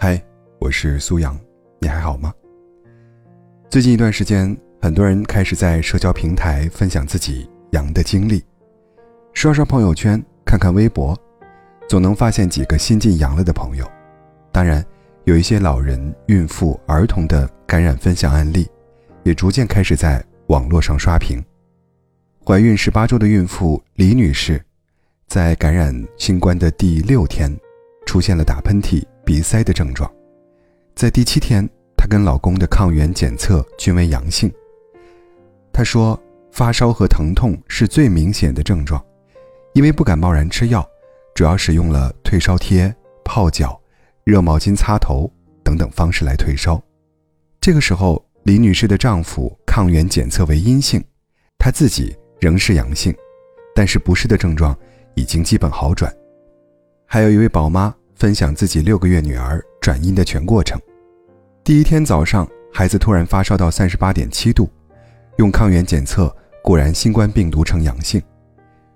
嗨，我是苏阳，你还好吗？最近一段时间，很多人开始在社交平台分享自己阳的经历，刷刷朋友圈，看看微博，总能发现几个新晋阳了的朋友。当然，有一些老人、孕妇、儿童的感染分享案例，也逐渐开始在网络上刷屏。怀孕十八周的孕妇李女士，在感染新冠的第六天，出现了打喷嚏。鼻塞的症状，在第七天，她跟老公的抗原检测均为阳性。她说，发烧和疼痛是最明显的症状，因为不敢贸然吃药，主要使用了退烧贴、泡脚、热毛巾擦头等等方式来退烧。这个时候，李女士的丈夫抗原检测为阴性，她自己仍是阳性，但是不适的症状已经基本好转。还有一位宝妈。分享自己六个月女儿转阴的全过程。第一天早上，孩子突然发烧到三十八点七度，用抗原检测果然新冠病毒呈阳性。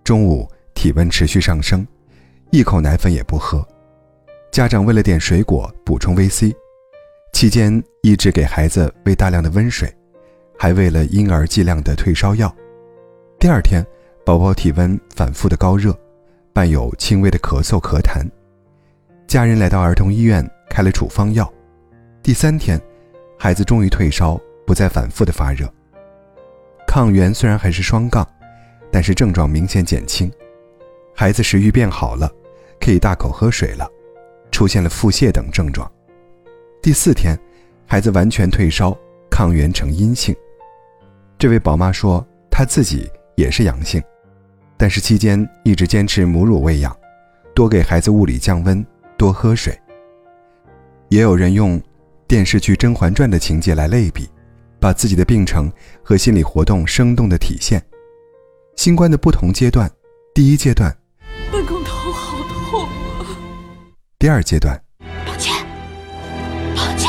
中午体温持续上升，一口奶粉也不喝。家长为了点水果补充 VC，期间一直给孩子喂大量的温水，还喂了婴儿剂量的退烧药。第二天，宝宝体温反复的高热，伴有轻微的咳嗽咳痰。家人来到儿童医院开了处方药，第三天，孩子终于退烧，不再反复的发热。抗原虽然还是双杠，但是症状明显减轻，孩子食欲变好了，可以大口喝水了，出现了腹泻等症状。第四天，孩子完全退烧，抗原呈阴性。这位宝妈说，她自己也是阳性，但是期间一直坚持母乳喂养，多给孩子物理降温。多喝水。也有人用电视剧《甄嬛传》的情节来类比，把自己的病程和心理活动生动的体现。新冠的不同阶段，第一阶段，本宫头好痛啊。第二阶段，抱歉，抱歉，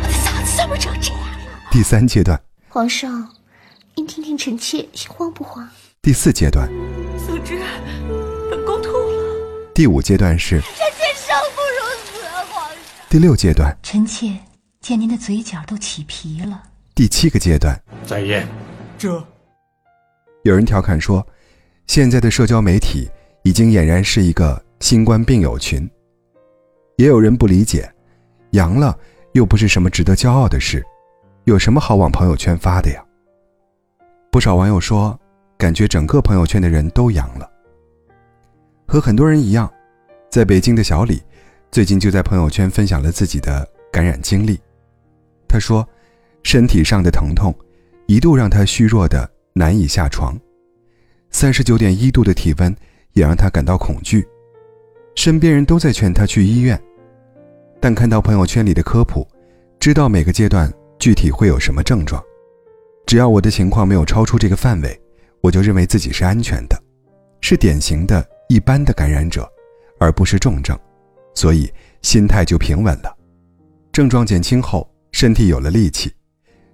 我的嗓子怎么成这样了？第三阶段，皇上，您听听臣妾心慌不慌？第四阶段，总之，本宫吐了。第五阶段是。第六阶段，臣妾见您的嘴角都起皮了。第七个阶段，再宴。这，有人调侃说，现在的社交媒体已经俨然是一个新冠病友群。也有人不理解，阳了又不是什么值得骄傲的事，有什么好往朋友圈发的呀？不少网友说，感觉整个朋友圈的人都阳了。和很多人一样，在北京的小李。最近就在朋友圈分享了自己的感染经历。他说，身体上的疼痛一度让他虚弱的难以下床，三十九点一度的体温也让他感到恐惧。身边人都在劝他去医院，但看到朋友圈里的科普，知道每个阶段具体会有什么症状，只要我的情况没有超出这个范围，我就认为自己是安全的，是典型的一般的感染者，而不是重症。所以心态就平稳了，症状减轻后，身体有了力气。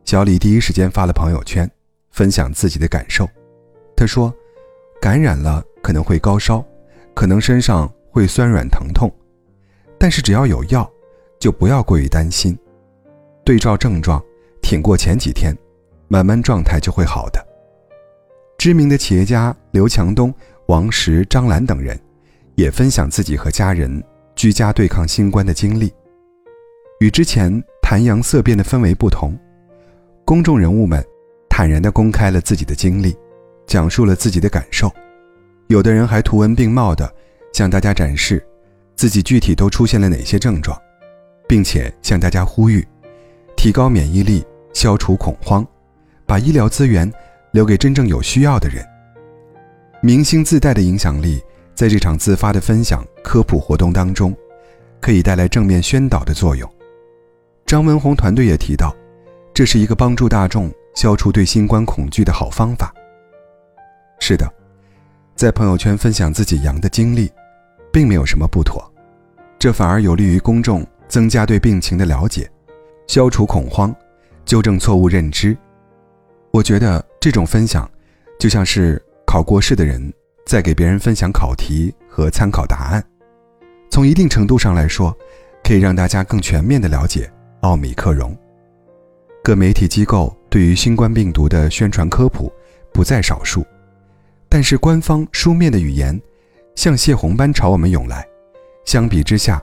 小李第一时间发了朋友圈，分享自己的感受。他说：“感染了可能会高烧，可能身上会酸软疼痛，但是只要有药，就不要过于担心。对照症状，挺过前几天，慢慢状态就会好的。”知名的企业家刘强东、王石、张兰等人，也分享自己和家人。居家对抗新冠的经历，与之前谈阳色变的氛围不同，公众人物们坦然地公开了自己的经历，讲述了自己的感受，有的人还图文并茂地向大家展示自己具体都出现了哪些症状，并且向大家呼吁提高免疫力、消除恐慌，把医疗资源留给真正有需要的人。明星自带的影响力。在这场自发的分享科普活动当中，可以带来正面宣导的作用。张文宏团队也提到，这是一个帮助大众消除对新冠恐惧的好方法。是的，在朋友圈分享自己阳的经历，并没有什么不妥，这反而有利于公众增加对病情的了解，消除恐慌，纠正错误认知。我觉得这种分享，就像是考过试的人。再给别人分享考题和参考答案，从一定程度上来说，可以让大家更全面的了解奥米克戎。各媒体机构对于新冠病毒的宣传科普不在少数，但是官方书面的语言像泄洪般朝我们涌来。相比之下，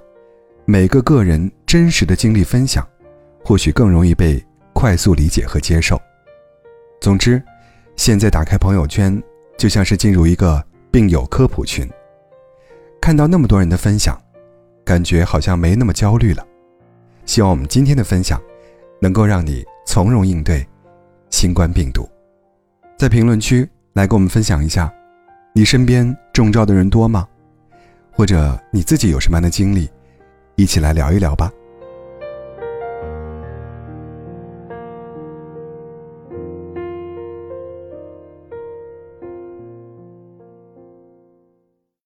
每个个人真实的经历分享，或许更容易被快速理解和接受。总之，现在打开朋友圈，就像是进入一个病友科普群，看到那么多人的分享，感觉好像没那么焦虑了。希望我们今天的分享，能够让你从容应对新冠病毒。在评论区来跟我们分享一下，你身边中招的人多吗？或者你自己有什么样的经历，一起来聊一聊吧。